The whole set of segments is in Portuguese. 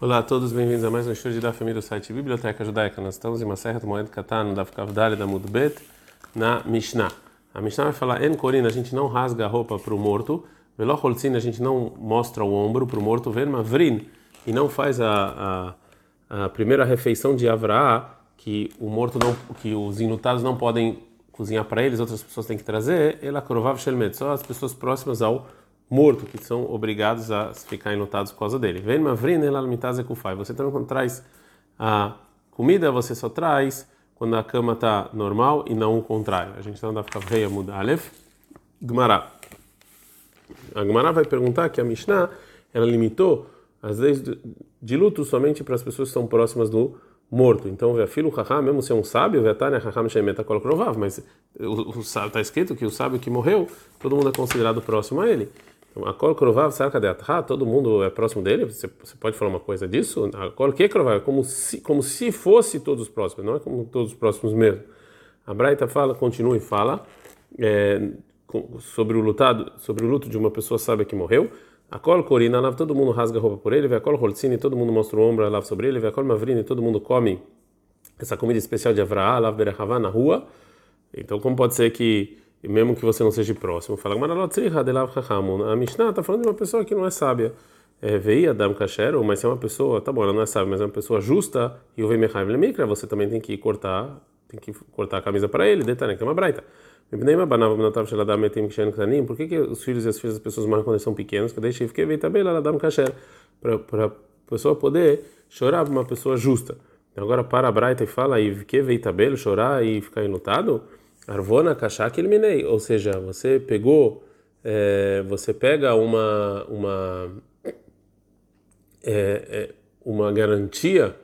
Olá a todos, bem-vindos a mais um estudo da família do site Biblioteca Judaica. Nós estamos em uma serra do Moed Katan, da Kavdali da Mudbet, na Mishnah. A Mishnah vai falar, en Corina, a gente não rasga a roupa para o morto, Holzin, a gente não mostra o ombro para o morto, Ven Mavrin, e não faz a, a, a primeira refeição de Avrahá, que o morto não, que os inutados não podem cozinhar para eles, outras pessoas têm que trazer, ela Krovav Shelmet, só as pessoas próximas ao morto, que são obrigados a ficar enlutados por causa dele. Vem mavrin kufai. Você também quando traz a comida, você só traz quando a cama está normal e não o contrário. A gente dá ficar veia muda alef. Gmará. A Gmará vai perguntar que a Mishnah ela limitou as leis de luto somente para as pessoas que estão próximas do morto. Então, filho haha, mesmo ser um sábio, shemeta kol mas está escrito que o sábio que morreu, todo mundo é considerado próximo a ele. A kol krovav sarka de todo mundo é próximo dele? Você, você pode falar uma coisa disso? A kol que krovav? Como se, como se fosse todos próximos, não é como todos próximos mesmo. A Braita fala, continua e fala é, sobre o lutado, sobre o luto de uma pessoa sábia que morreu. A kol corina, lav, todo mundo rasga a roupa por ele. A kol holtzini, todo mundo mostra o ombro, lava sobre ele. A kol mavrini, todo mundo come essa comida especial de Avraham, lav berechavá, na rua. Então, como pode ser que mesmo que você não seja próximo. Fala, a Mishnah está falando de uma pessoa que não é sábia. É, veia Adam Kasher, mas se é uma pessoa, tá bom, ela não é sábia, mas é uma pessoa justa, e o Vemechaiv Lemikra, você também tem que cortar, tem que cortar a camisa para ele, detalhe, que é uma braita. Por que, que os filhos e as filhas das pessoas morrem quando eles são pequenos? Que deixa que veio também lá Adam Kasher, para a pessoa poder chorar uma pessoa justa. Então, agora para a braita e fala, e que veio tabelo, chorar e ficar enlutado? Arvona kashak ilminei, ou seja, você pegou, é, você pega uma uma é, é, uma garantia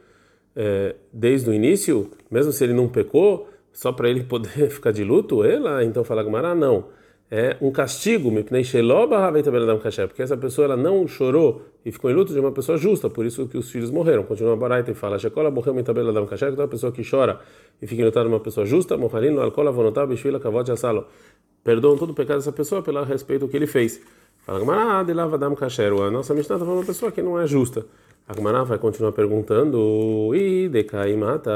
é, desde o início, mesmo se ele não pecou, só para ele poder ficar de luto, ela então fala Gamara não é um castigo, porque essa pessoa ela não chorou e ficou em luto de uma pessoa justa, por isso que os filhos morreram. Continua a Baraita e fala: Shekola morreu mitabela dam kasher, então a pessoa que chora e fica em luto de uma pessoa justa, morrarino alcola vonotab bishvila kavod asalo. Perdoam todo o pecado dessa pessoa pelo respeito que ele fez. Fala Gamara, de lava dam kasher. A nossa Mishnah está falando uma pessoa que não é justa. A Gamara vai continuar perguntando: E decai mata,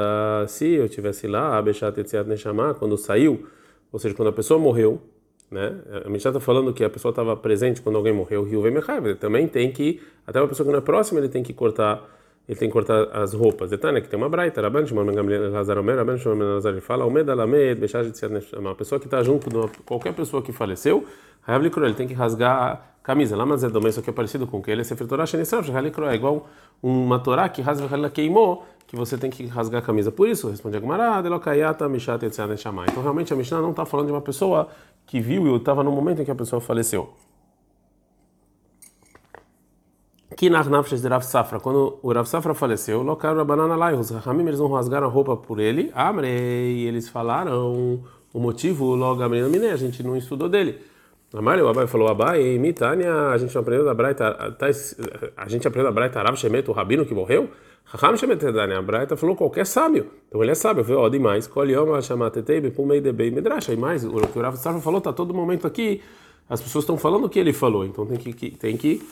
se eu tivesse lá, abechat etziat neshama, quando saiu, ou seja, quando a pessoa morreu né? A gente está falando que a pessoa estava presente quando alguém morreu, o rio vem também tem que, até uma pessoa que não é próxima, ele tem que cortar, ele tem que cortar as roupas. Detalhe, que tem uma braita, Rabban Shimon Ben Lazar Omer, Rabban Shimon Ben Lazar, ele fala, Omed Alamed, Bechaj de uma pessoa que está junto de qualquer pessoa que faleceu, ele tem que rasgar a camisa. Lá, mas é isso aqui é parecido com o que ele é Sefer Torah Shenisrav, é igual uma Torá que rasga ela queimou, que você tem que rasgar a camisa. Por isso, responde a Gemara, Delokayata, Mishat, etc. Então, realmente, a Mishnah não está falando de uma pessoa que viu e estava no momento em que a pessoa faleceu. Na de Rav Safra, quando o Rav Safra faleceu, locaram a banana lá e os Ramim eles não rasgaram a roupa por ele. Amrei, eles falaram o motivo, logo a menina Miné, a gente não estudou dele. Amário, o Abai falou, Abai, Mitânia, a gente aprendeu da Braita, tá, a gente aprendeu da Braita Rav Shemet, o rabino que morreu? Raham Shemetedani, a Braita falou qualquer sábio. Então ele é sábio, viu? Ó, demais. Kolioma Shamatetei, Bepumei Debei Medrash. E mais, o que o Rav Safra falou, tá todo momento aqui, as pessoas estão falando o que ele falou, então tem que, tem que,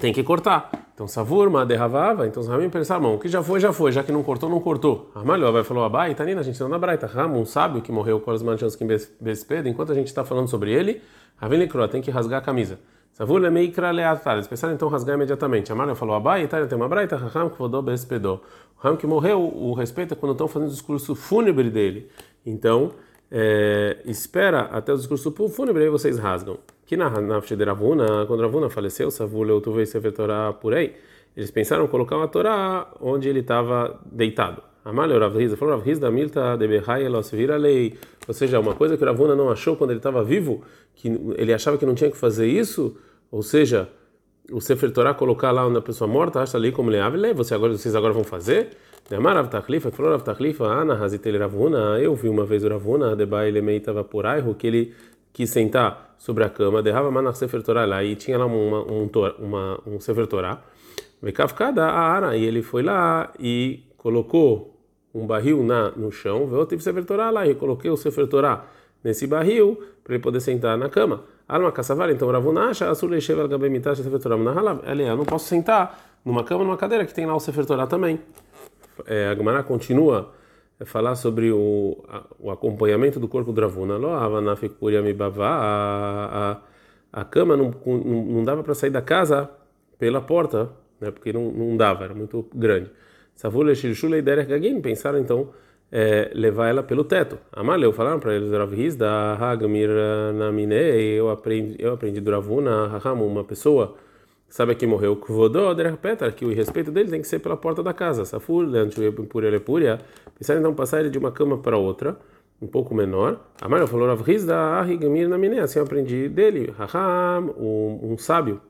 tem que cortar. Então, Savurma, derravava, então os Ramim pensaram, bom, o que já foi, já foi, já que não cortou, não cortou. Amalho, vai falou, Abai, Tanina, a gente não na Braita, Ram, um sábio que morreu com as manchas que Bespeda, enquanto a gente está falando sobre ele, Ravim tem que rasgar a camisa. Savur lemeikra leatar. Eles pensaram então rasgar imediatamente. Amália falou: Abai, Itália tem uma braita, Raham kvodó bespedó. O Ram que morreu, o respeito é quando estão fazendo o discurso fúnebre dele. Então, é, espera até o discurso fúnebre aí vocês rasgam. Que na nafshe de Ravuna, quando Ravuna faleceu, Savur leutuvei sefer Torah por aí, eles pensaram colocar uma Torá onde ele estava deitado. Amalha Rav Rizda falou: Rav Rizda milta de behai vira lei. Ou seja, uma coisa que Ravuna não achou quando ele estava vivo, que ele achava que não tinha que fazer isso ou seja, o Sefer Torah colocar lá onde a pessoa morta, acha ali como ele você agora vocês agora vão fazer? Amar Rav Tachlifa, falou Rav Tachlifa, Ana Hazitel Ravuna, eu vi uma vez o Ravuna, Deba ele meio estava por airo, que ele quis sentar sobre a cama, derrava Manach Sefer Torah lá, e tinha lá uma, um, uma, um Sefer Torah, Vekafkada a Ara, e ele foi lá e colocou um barril na, no chão, veio o Sefer Torah lá, e coloquei o Sefer nesse barril para ele poder sentar na cama. Alma caçavar, então Ravuna acha, Asur Leishev Al Gabem Mitash Sefer Torah Nahalav. Eu não posso sentar numa cama, numa cadeira que tem lá o Sefer também. É, a Gemara continua falar sobre o, a, o acompanhamento do corpo do Ravuna. A, a cama não, não, não dava para sair da casa pela porta, né, porque não, não dava, era muito grande. Savule Shirshule e Derek Gagin pensaram então é, levar ela pelo teto. Amaleu falaram para eles, Rav da Hagamir Namine, eu aprendi, eu aprendi do Ravuna, uma pessoa sabe que morreu Kvodó, Petra, que o respeito dele tem que ser pela porta da casa. Pensaram então passar ele de uma cama para outra, um pouco menor. Falou, da Hagamir Namine, assim eu aprendi dele, Raham, um, um sábio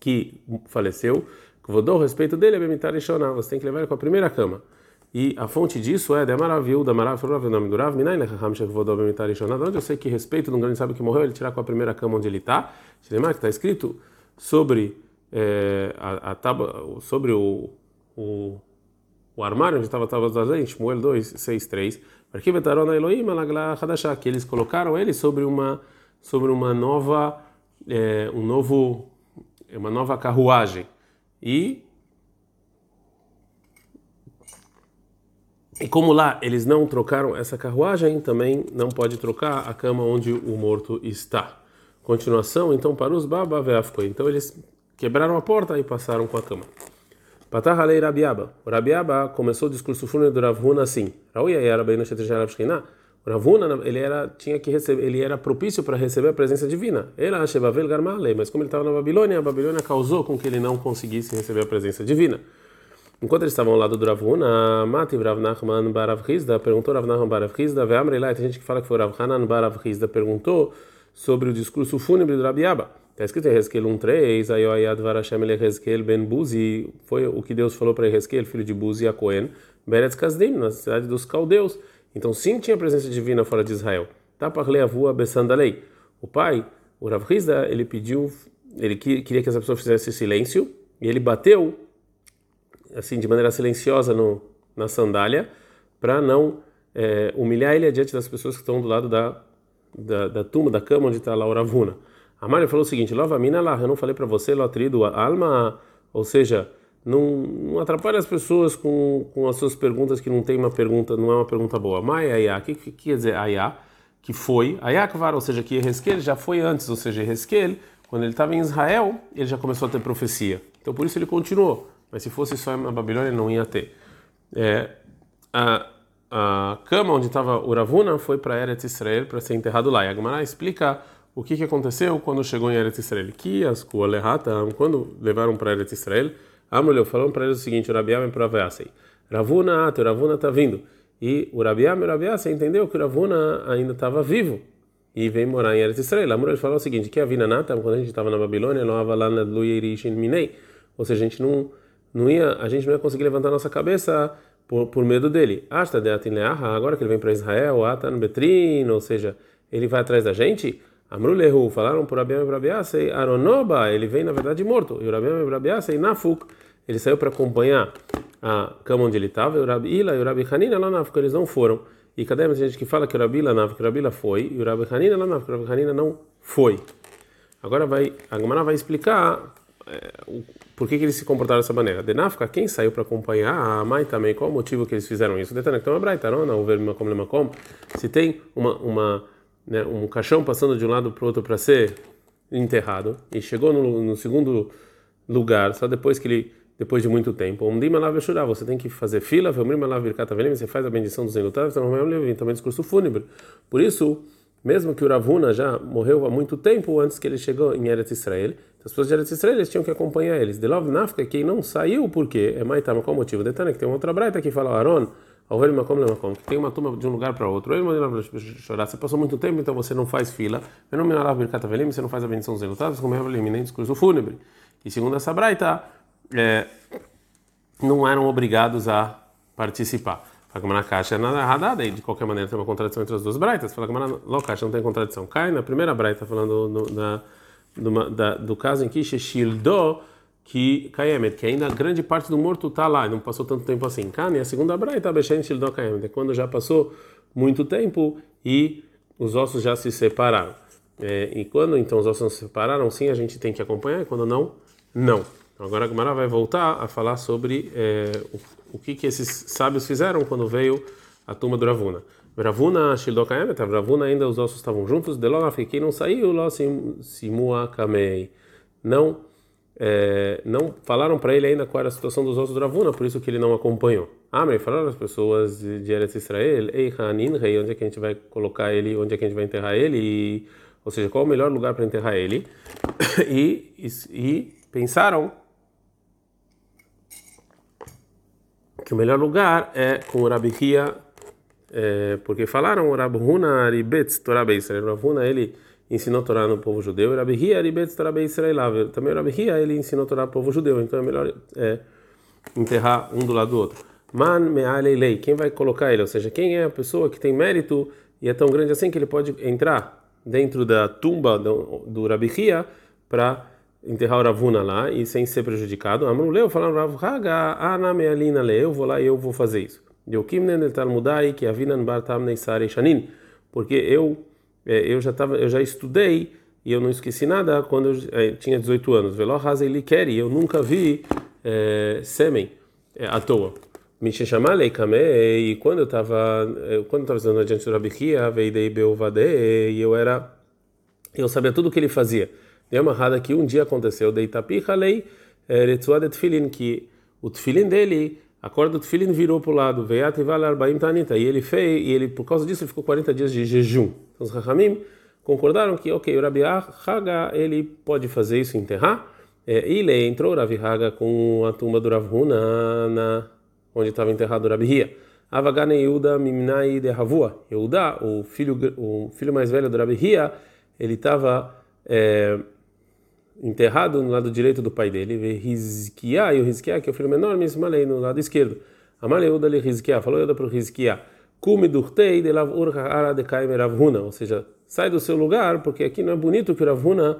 que faleceu, Kvodó, o respeito dele é Bemitar e Shonah, você tem que levar ele com a primeira cama. E a fonte disso é Demaraviu, Damaraviu, o nome do Rav, Minai, Nechaham, Shekvodó, Bemitar e Shonah. Onde eu sei que respeito de um grande sábio que morreu, ele tirar com a primeira cama onde ele está. Shlemar, que está escrito sobre é, a, a tábua, sobre o, o, o armário onde estava a tábua das leis, Shmuel 2, 6, 3. Porque Betarona Elohim, Alagla Hadashah, que eles colocaram ele sobre uma, sobre uma nova, é, um novo, uma nova carruagem. E E como lá eles não trocaram essa carruagem, também não pode trocar a cama onde o morto está. Continuação, então, para os Baba Veafkoi. Então eles quebraram a porta e passaram com a cama. Patah Alei Rabiaba. O Rabiaba começou o discurso fúnebre do Ravuna assim. O Ravuna, ele era, tinha que receber, ele era propício para receber a presença divina. Mas como ele estava na Babilônia, a Babilônia causou com que ele não conseguisse receber a presença divina. Enquanto eles estavam ao lado do Ravuna, Mati Rav Nachman Barav Hizda perguntou Rav Nachman Barav Hizda, Ve'amrei tem gente que fala que foi Rav Hanan Barav Hizda, perguntou sobre o discurso fúnebre do Rabiaba. Está escrito em Hezkel 1.3, Ayoayad Varashem Ele Hezkel Ben Buzi, foi o que Deus falou para Hezkel, filho de Buzi a Cohen, Beretz Kasdim, na cidade dos caldeus. Então sim tinha presença divina fora de Israel. Taparle Avua. O pai, o Rav Hizda, ele pediu, ele queria que essa pessoa fizesse silêncio, e ele bateu assim de maneira silenciosa no, na sandália para não é, humilhar ele diante das pessoas que estão do lado da, da, da tumba, da cama onde está lá o Ravuna. A Maria falou o seguinte: Lova mina lá, eu não falei para você, Lotrido, alma, ou seja, não, não atrapalhe as pessoas com, com as suas perguntas que não tem uma pergunta, não é uma pergunta boa. Maia, Ayá, o que, que quer dizer Ayá? Que foi, Ayakvar, ou seja, que Eresquel já foi antes, ou seja, Eresquel, quando ele estava em Israel, ele já começou a ter profecia. Então por isso ele continuou. Mas se fosse só na Babilônia, não ia ter. É, a, a cama onde estava Uravuna foi para Eretz Israel para ser enterrado lá. E Agmará explica o que, que aconteceu quando chegou em Eretz Israel. Que as quando levaram para Eretz Israel, Amuleu falou para eles o seguinte: Urabiam e Praveasei. Ravuna, o Ravuna está vindo. E o Rabiam e entendeu que Ravuna ainda estava vivo e veio morar em Eretz Israel. Amuleu falou o seguinte: que a Vina Nata, quando a gente estava na Babilônia, não havia lá na Luirishin Minei. Ou seja, a gente não não ia, a gente não ia conseguir levantar nossa cabeça por, por medo dele. Asta de agora que ele vem para Israel, Atan Betrin, ou seja, ele vai atrás da gente. Amrulehu, falaram por Abiam Ebrabiasei, Aronoba, ele vem na verdade morto. E o Abiam Ebrabiasei, Nafuk, ele saiu para acompanhar a cama onde ele estava, e o Ila e o Hanina lá na eles não foram. E cadê a gente que fala que o Ila, que o Rabi Ila foi, e o Hanina lá na que o Hanina não foi. Agora vai, a Gemara vai explicar é, por que, que, eles se comportaram dessa maneira? Denafka, quem saiu para acompanhar a mãe também, qual o motivo que eles fizeram isso? Detana, que tem uma braita, não, não, lemakom. Se tem uma, uma, né, um caixão passando de um lado para o outro para ser enterrado e chegou no, no, segundo lugar só depois que ele depois de muito tempo. Um você tem que fazer fila, você faz a bendição dos enlutados, também discurso fúnebre. Por isso, mesmo que o Ravuna já morreu há muito tempo antes que ele chegou em Eretz Israel, então, as pessoas de Eretz Israel tinham que acompanhar eles. De Love Nafka, quem não saiu, por quê? É Maitama, qual o motivo? Detana, que tem uma outra braita que fala, Aaron, que tem uma turma de um lugar para outro. chorar. Você passou muito tempo, então você não faz fila. Você não faz a bendição dos enlutados, como é o discurso fúnebre. E segundo essa braita, é, não eram obrigados a participar. Fala que na caixa é nada e de qualquer maneira tem uma contradição entre as duas braitas. Fala que na caixa não tem contradição. Cai na primeira braita falando do, da do, da, do caso em que Sheshildo que Kayemet, que ainda grande parte do morto está lá, não passou tanto tempo assim. Kane, a segunda braita, Beshen Shildo Kayemet, é quando já passou muito tempo e os ossos já se separaram. É, e quando então os ossos se separaram, sim, a gente tem que acompanhar, e quando não, não. Agora a Gemara vai voltar a falar sobre é, o, que, que esses sábios fizeram quando veio a turma do Ravuna. Ravuna Shildokayem, Ravuna ainda os ossos estavam juntos, de logo quem não saiu, lá simua kamei. Não, é, não falaram para ele ainda qual era a situação dos ossos do Ravuna, por isso que ele não acompanhou. Amém, falaram as pessoas de Eretz Israel, Ei rei, onde é que a gente vai colocar ele, onde é que a gente vai enterrar ele, e, ou seja, qual o melhor lugar para enterrar ele, e, e, e pensaram que o melhor lugar é com o Rabihia, é, porque falaram Rabhuna Aribetz Torah Beisrael. Rabhuna ele ensinou Torá no povo judeu, Rabihia Aribetz Torah Beisrael. Também o Rabihia ele ensinou Torá no povo judeu, então é melhor é, enterrar um do lado do outro. Man Me'alei quem vai colocar ele? Ou seja, quem é a pessoa que tem mérito e é tão grande assim que ele pode entrar dentro da tumba do, do para enterrar o Ravuna lá e sem ser prejudicado. Amruleu falando Rav Haga, Ana Mealina le, eu vou lá e eu vou fazer isso. Yokimnen el Talmudai que avinan bartam neisare shanin, porque eu é, eu já tava eu já estudei e eu não esqueci nada quando eu é, tinha 18 anos. Velo hazeli keri, eu nunca vi é, sêmen é, à toa. Me chamalei kame e quando eu estava quando eu estava estudando adiante do Rabihia, veidei beuvade e eu era eu sabia tudo o que ele fazia. Deu uma errada que um dia aconteceu, de Itapi Halei, Retsuad Tfilin, que o Tfilin dele, a corda do Tfilin virou para o lado, Veiat Ival Arbaim Tanita, e ele fez, e ele, por causa disso, ele ficou 40 dias de jejum. Então os Rahamim concordaram que, ok, o Rabi Haga, ele pode fazer isso, enterrar, e ele entrou, Rabi Haga, com a tumba do Ravuna, na, onde estava enterrado o Rabi Hia. Avagane Yehuda Mimnai de Havua. Yehuda, o filho, o filho mais velho do Rabi Hia, ele estava... É, enterrado no lado direito do pai dele, e Rizkia, e o Rizkia, que é o filho menor, Mismalei, no lado esquerdo. Amaleuda li Rizkia, falou Euda para o Rizkia, Kume durtei de lav urhara de kaime ravhuna, ou seja, sai do seu lugar, porque aqui não é bonito que o Ravhuna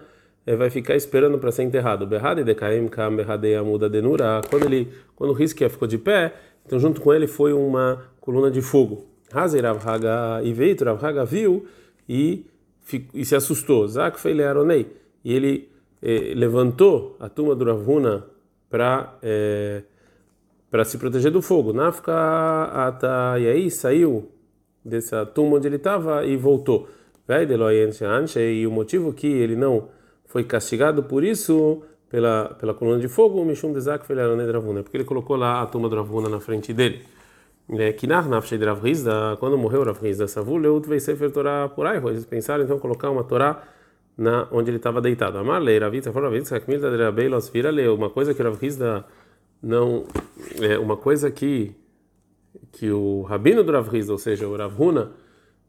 eh, vai ficar esperando para ser enterrado. Berrade de kaim kam berrade amuda denura, quando ele, quando o Rizkia ficou de pé, então junto com ele foi uma coluna de fogo. Hazer Ravhaga e veio, Ravhaga viu e, e se assustou. Zak foi learonei, e ele eh, levantou a turma do Ravuna para eh, para se proteger do fogo. Nafka ata e aí saiu dessa turma onde ele estava e voltou. E o motivo que ele não foi castigado por isso pela pela coluna de fogo, Mishum Dezak Ravuna, porque ele colocou lá a turma do Ravuna na frente dele. É, Kinar Nafshei de Ravrizda, quando morreu Ravrizda, Savul Leut Veisefer Torah por aí, eles pensaram então colocar uma Torá na onde ele estava deitado. Amarlei, Ravitza, falou Ravitza, Hakmilta de Rabeilos, vira leu, uma coisa que Ravrizda não, é uma coisa que que o rabino do Ravrizda, ou seja, o Ravuna,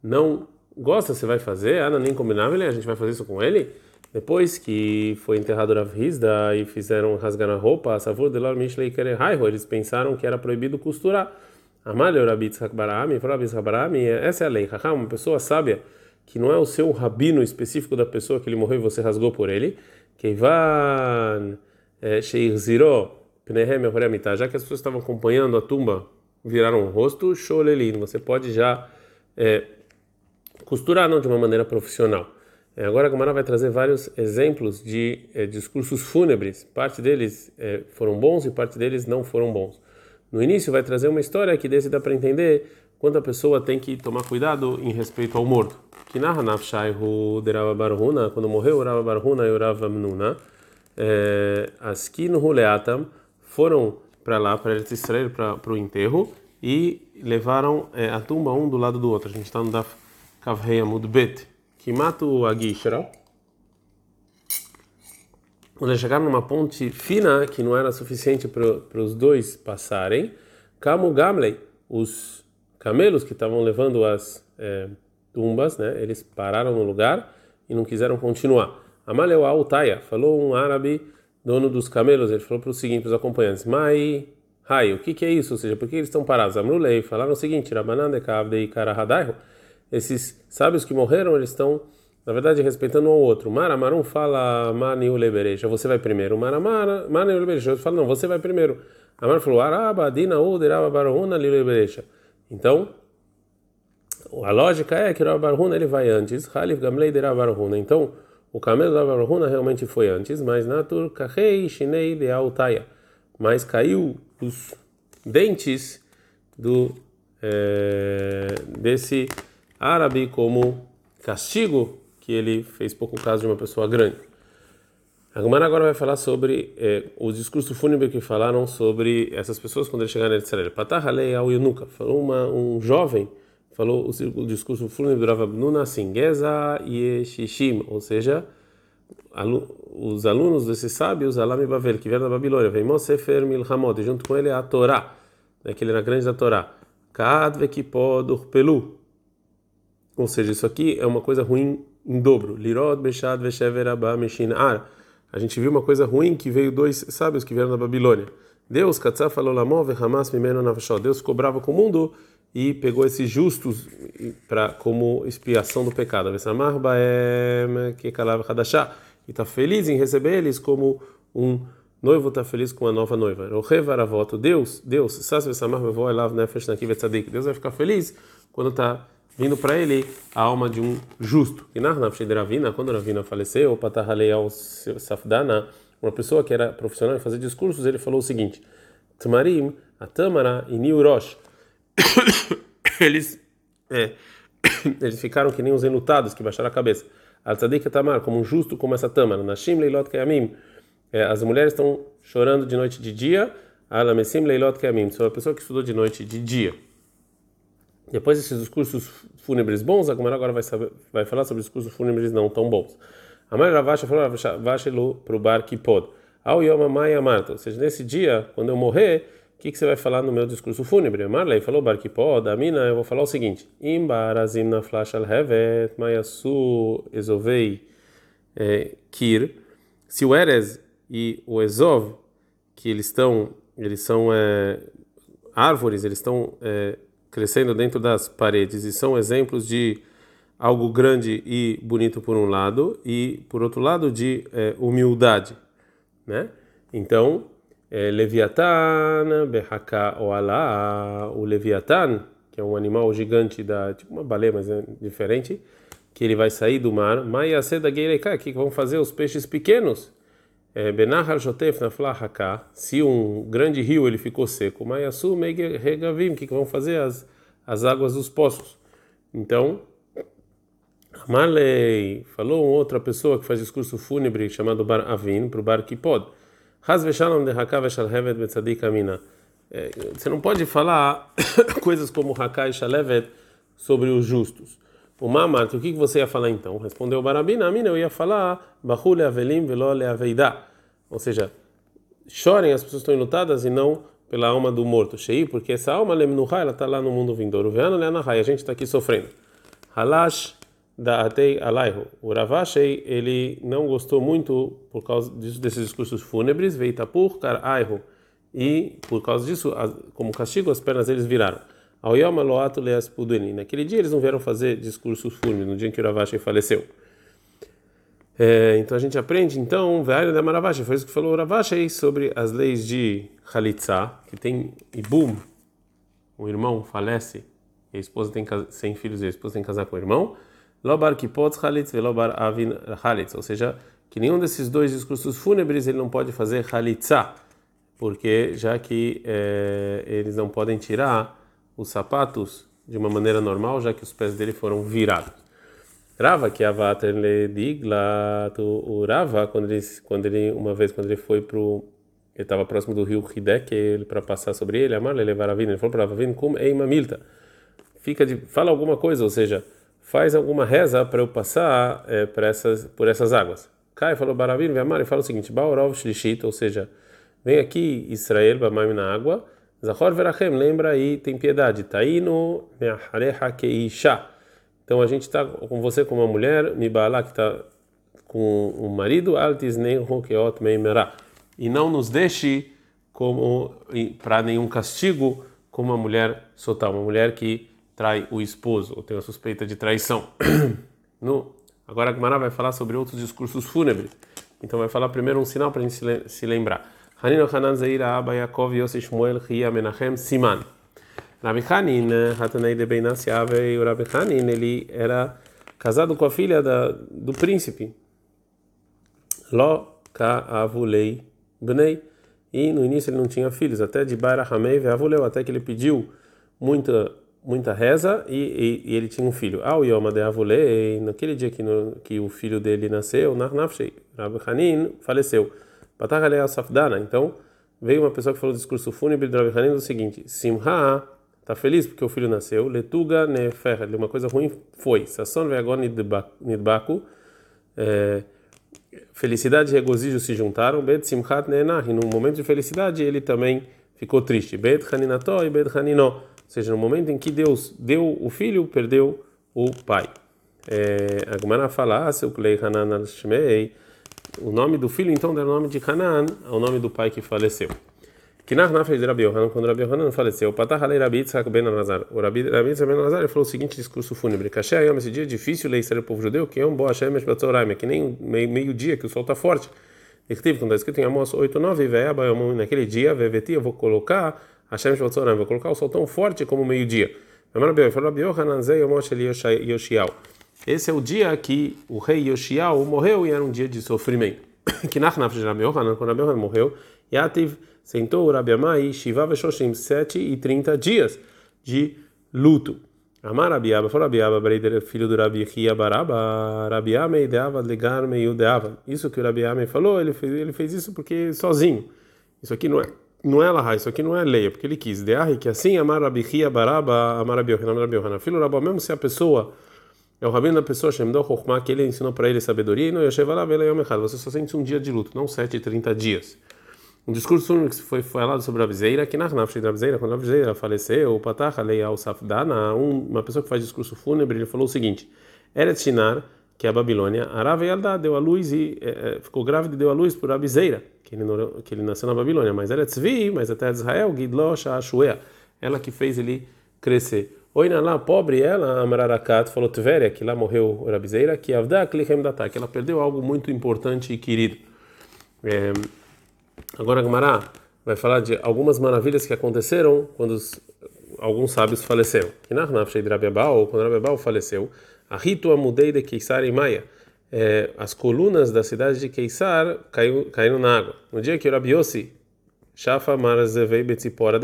não gosta, você vai fazer, Ana nem combinava, a gente vai fazer isso com ele. Depois que foi enterrado o Ravrizda e fizeram rasgar a roupa, a Savur de Lor Mishlei Kerehaiho, eles pensaram que era proibido costurar. Hakbarami, falou Rabitza, Hakbarami, essa é a lei. Uma pessoa sábia que não é o seu rabino específico da pessoa que ele morreu e você rasgou por ele, Keivan eh, Sheirziro Pnehem já que as pessoas estavam acompanhando a tumba, viraram o rosto, Sholelin, você pode já é, costurar não de uma maneira profissional. É, agora a Gomara vai trazer vários exemplos de é, discursos fúnebres, parte deles é, foram bons e parte deles não foram bons. No início vai trazer uma história que desse dá para entender quanto a pessoa tem que tomar cuidado em respeito ao morto. Que quando morreu Rava Barhuna e o Rava Mnuna, é, Askin Huleatam foram para lá, para Eretz Israel, para o enterro, e levaram é, a tumba um do lado do outro. A gente está no Daf Kavrei Amud Bet, que mata o Agishra. Quando eles chegaram numa ponte fina, que não era suficiente para os dois passarem, Kamu Gamley, os camelos que estavam levando as é, tumbas, né? Eles pararam no lugar e não quiseram continuar. Amaleu Altaya falou um árabe dono dos camelos, ele falou para o seguinte, os acompanhantes: Mai, Hai, o que, que é isso? Ou seja, por que eles estão parados? Amrulei falaram o seguinte: Rabanan de Kavdei. Esses sábios que morreram, eles estão, na verdade, respeitando um ao outro. Maramarum fala Maniu você vai primeiro. Maramara, Maniu Lebereja, outro fala, não, você vai primeiro. Amar falou: Araba, Dina, Uderaba, Barahuna, Lebereja. Então, a lógica é que o Rabarhuna ele vai antes, Halif Gamlei de Rabarhuna. Então, O camelo da Barahuna realmente foi antes, mas Natur Kahei Shinei de Altaya. Mas caiu os dentes do é, desse árabe como castigo que ele fez pouco caso de uma pessoa grande. A Gemara agora vai falar sobre é, os discursos fúnebres que falaram sobre essas pessoas quando eles chegaram em Israel. Patahalei ao Yunuka, falou uma, um jovem, falou o, o discurso fúnebre do Rav Abnuna Yeshishim, ou seja, alu, os alunos desses sábios, Alam e Bavel, que vieram da Babilônia, vem Mosefer Milhamot, junto com ele a Torá, né, que ele era grande da Torá. Vekipod urpelu, ou seja, isso aqui é uma coisa ruim em dobro. Lirod beshad veshever abba meshinar a gente viu uma coisa ruim que veio dois sábios que vieram da Babilônia. Deus, Katzaf falou Hamas Mimeno Navashó. Deus cobrava com o mundo e pegou esses justos para como expiação do pecado. E está feliz em receber eles como um noivo está feliz com a nova noiva. Deus, Deus, Deus vai ficar feliz quando está vindo para ele a alma de um justo. E na Ravina, quando Ravina faleceu, Safdana, uma pessoa que era profissional em fazer discursos, ele falou o seguinte: Tamarim, a Tamara e Niurosh, eles, é, eles ficaram que nem os enlutados que baixaram a cabeça. Al-Tzadik Tamar, como um justo como essa Tamara. Nashim Leilot Kayamim, é, as mulheres estão chorando de noite e de dia. Alamesim Leilot Kayamim, sou a pessoa que estudou de noite e de dia. Depois desses discursos fúnebres bons, a Gomara agora vai, saber, vai falar sobre discursos fúnebres não tão bons. A mãe Ravasha falou Ravashelu para o bar que pode. Ao Yom Amai Amarta, ou seja, nesse dia, quando eu morrer, o que, que você vai falar no meu discurso fúnebre? Marley falou bar que pode, a mina, eu vou falar o seguinte: Imbarazim na flash al hevet, mayasu ezovei é, kir. Se o Erez e o Ezov, que eles estão, eles são é, árvores, eles estão é, crescendo dentro das paredes e são exemplos de algo grande e bonito por um lado e por outro lado de é, humildade, né? Então, é, Leviathan, Behaka Oala, o Leviathan, que é um animal gigante da tipo uma baleia, mas é diferente, que ele vai sair do mar, Maya Seda Geireika, que vão fazer os peixes pequenos? É, Benahar Jotef Naflahaka, se um grande rio ele ficou seco, Mayasu Regavim, o que vão fazer as, as águas dos poços? Então, Marley falou outra pessoa que faz discurso fúnebre chamado Bar Avin para o Bar Kipod. Hasveshalom de Betzadik Amina. É, você não pode falar coisas como Hakai e Shalevet sobre os justos. O Mamart, o que você ia falar então? Respondeu Barabina, a mina eu ia falar Bahule Avelim Velole Aveida. Ou seja, chorem as pessoas estão enlutadas e não pela alma do morto. Shei, porque essa alma Lemnuha, ela está lá no mundo vindouro. Veano Leanahai, a gente está aqui sofrendo. Halash da Atei Alaiho. O Ravashei, ele não gostou muito por causa desses discursos fúnebres, Veitapur Kar Aiho. E por causa disso, como castigo, as pernas deles viraram. Naquele dia eles não vieram fazer discursos fúnebres, no dia em que o Ravashi faleceu. É, então a gente aprende, então, velho da Maravashi, foi isso que falou o Ravashi sobre as leis de Khalitsa, que tem Ibum, o irmão falece, e a esposa tem sem filhos e a esposa tem que casar com o irmão. Lobar Kipotz Khalitz, Velobar Avin Khalitz, ou seja, que nenhum desses dois discursos fúnebres ele não pode fazer Khalitsa, porque já que é, eles não podem tirar os sapatos de uma maneira normal, já que os pés dele foram virados. Rava que avater le digla, o Rava quando ele quando ele uma vez quando ele foi pro ele estava próximo do rio Hidek, ele para passar sobre ele, amar levar a ele falou para Ravin como eima milta. Fica de fala alguma coisa, ou seja, faz alguma reza para eu passar é, por essas por essas águas. Cai falou Baravin, amar e fala o seguinte: Baorov shlishit, ou seja, vem aqui Israel, vai na água Zahor verachem, lembra aí, tem piedade. Taino me'ahareha keisha. Então a gente está com você como uma mulher, Mibala, que está com um marido, altis keot meimera. E não nos deixe como para nenhum castigo como uma mulher soltar, uma mulher que trai o esposo ou tem a suspeita de traição. no, agora a Gemara vai falar sobre outros discursos fúnebres. Então vai falar primeiro um sinal para a gente se lembrar. Hanino Hanan Zeira Abba Yaakov Yossi Shmuel Chia Menachem Siman. Rabi Hanin, Hatanei de Beinassiave, o Rabi Hanin, ele era casado com a filha da, do príncipe. Lo ka'avulei bnei. E no início ele não tinha filhos, até de Baira Hamei ve'avuleu, até que ele pediu muita muita reza e, e, e, ele tinha um filho. Ah, o Yoma de Avulei, naquele dia que, no, que o filho dele nasceu, Narnafshei, Rabbi Hanin faleceu. Patachalei Safdana. Então veio uma pessoa que falou o discurso fúnebre de Rabbi Hanin do seguinte: Simha está feliz porque o filho nasceu, Letuga Nefer, uma coisa ruim foi. Sasson Veagon Nidbaku. É, felicidade e regozijo se juntaram. Bet Simchat Nenah, e no momento de felicidade ele também ficou triste. Bet Haninato e Bet Hanino seja, no momento em que Deus deu o filho, perdeu o pai. É, a Gemara fala, ah, seu Klei Hanan al Shmei, o nome do filho então era o nome de Hanan, ao nome do pai que faleceu. Que na Rabi de Rabi Yohanan, quando Rabi Yohanan faleceu, Patah Rabi Yitzhak ben Nazar. O Rabi Yitzhak ben Nazar falou o seguinte discurso fúnebre: Caché Ayom, esse dia é difícil ler ser o povo judeu, que é um boa Hashem é que nem meio-dia, que o sol está forte. Escreve, quando está escrito em Amos 8, 9, naquele dia, Veveti, eu vou colocar Hashem Shvatzoram, vou colocar o sol tão forte como o meio-dia. Esse é o dia que o rei Yoshiao morreu e era um dia de sofrimento. Que Nachnaf de Rabi Yohanan, quando Rabi Yohanan morreu, Yativ sentou o Rabi Amai, Shiva Veshoshim, sete e trinta dias de luto. Amar Rabiaba, falou Rabiaba, filho do Rabi Chia Baraba, Rabiame ideava legar meio deava. Isso que o Rabiame falou, ele fez, ele fez isso porque sozinho. Isso aqui não é não é Lahá, isso aqui não é lei, é porque ele quis. De que assim, amar Rabihia Baraba, amar Rabiohana, filho Rabba, mesmo se a pessoa é o rabino da pessoa, Shemdo Chokhmah, que ele ensinou para ele sabedoria, e não Yoshev lá, Vela Yom você só sente um dia de luto, não sete, trinta dias. Um discurso único que foi falado sobre a Abizeira, que na Nafshi da quando a Abizeira faleceu, o Patach Alei al Safdana, uma pessoa que faz discurso fúnebre, ele falou o seguinte: Eretz Shinar, que é a Babilônia, Arava Yaldá deu a luz e é, ficou grávida e deu a luz por Abizeira que ele, que ele nasceu na Babilônia, mas era Tzvi, mas a terra de Israel, Gidlo Shashuea, ela que fez ele crescer. Oi, lá, pobre ela, Amrarakat, falou Tveria, que lá morreu Rabizeira, que Avda que ela perdeu algo muito importante e querido. É, agora Gamará vai falar de algumas maravilhas que aconteceram quando os, alguns sábios faleceram. Que na Nafshei de Rabiabal, quando Rabiabal faleceu, a Ritu Amudei de Keisar e Maia, é, as colunas da cidade de Keisar caíram na água. No dia que o Rabiossi, Shafa Marzevei Betzipora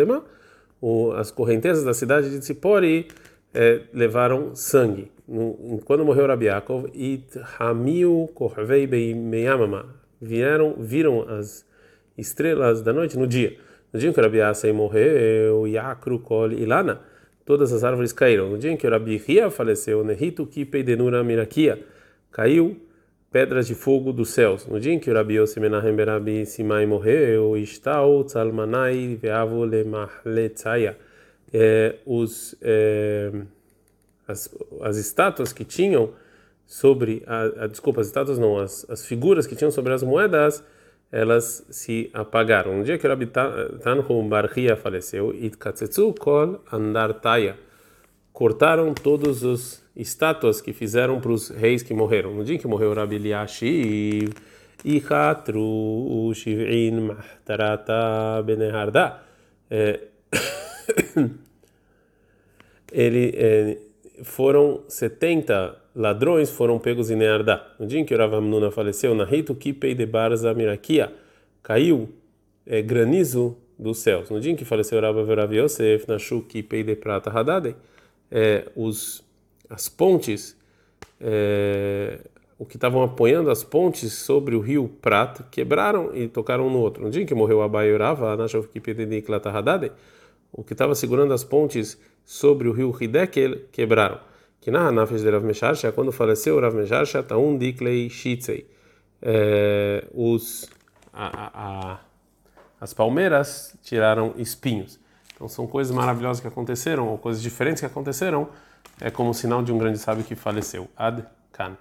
Dema, as correntezas da cidade de Tzipori é, levaram sangue. No, quando morreu Rabi Yaakov, vieram, viram as estrelas da noite no dia. No dia em que o Rabi Asai morreu, Yakru Kol Ilana, todas as árvores caíram. No dia em que o Rabi Ria faleceu, Nehito Kipei Denura Mirakia, caiu pedras de fogo dos céus. No dia em que o Rabi Yossi Menahem Berabi Simai morreu, Istau Tzalmanai Veavo Lemahletzaya, é, os é, as, as estátuas que tinham sobre a, a, desculpa as estátuas não as, as figuras que tinham sobre as moedas elas se apagaram no dia que o Rabi Tanhum Barria faleceu Itkatsetsu Kol Andartaya cortaram todos os estátuas que fizeram para os reis que morreram. No dia que morreu Rabi Eliashiv, Ichatru Shiv'in Mahtarata Beneharda, é, ele é, foram 70 ladrões foram pegos em Neardá. No dia em que Rav Amnuna faleceu, na Ritu Kipei de Barza Mirakia, caiu é, granizo dos céus. No dia em que faleceu Rav Rav Yosef, na Shu Kipei de Prata Hadadei, é, os, as pontes, é, o que estavam apoiando as pontes sobre o rio Prato, quebraram e tocaram no outro. No dia em que morreu Abai Urava, o que estava segurando as pontes sobre o rio Hidekel quebraram. Que na Hanafes de Rav Mesharsha, quando faleceu Rav Mesharsha, Diklei Shitzei, é, os a, a, as palmeiras tiraram espinhos. Então são coisas maravilhosas que aconteceram, ou coisas diferentes que aconteceram, é como sinal de um grande sábio que faleceu. Ad Kan.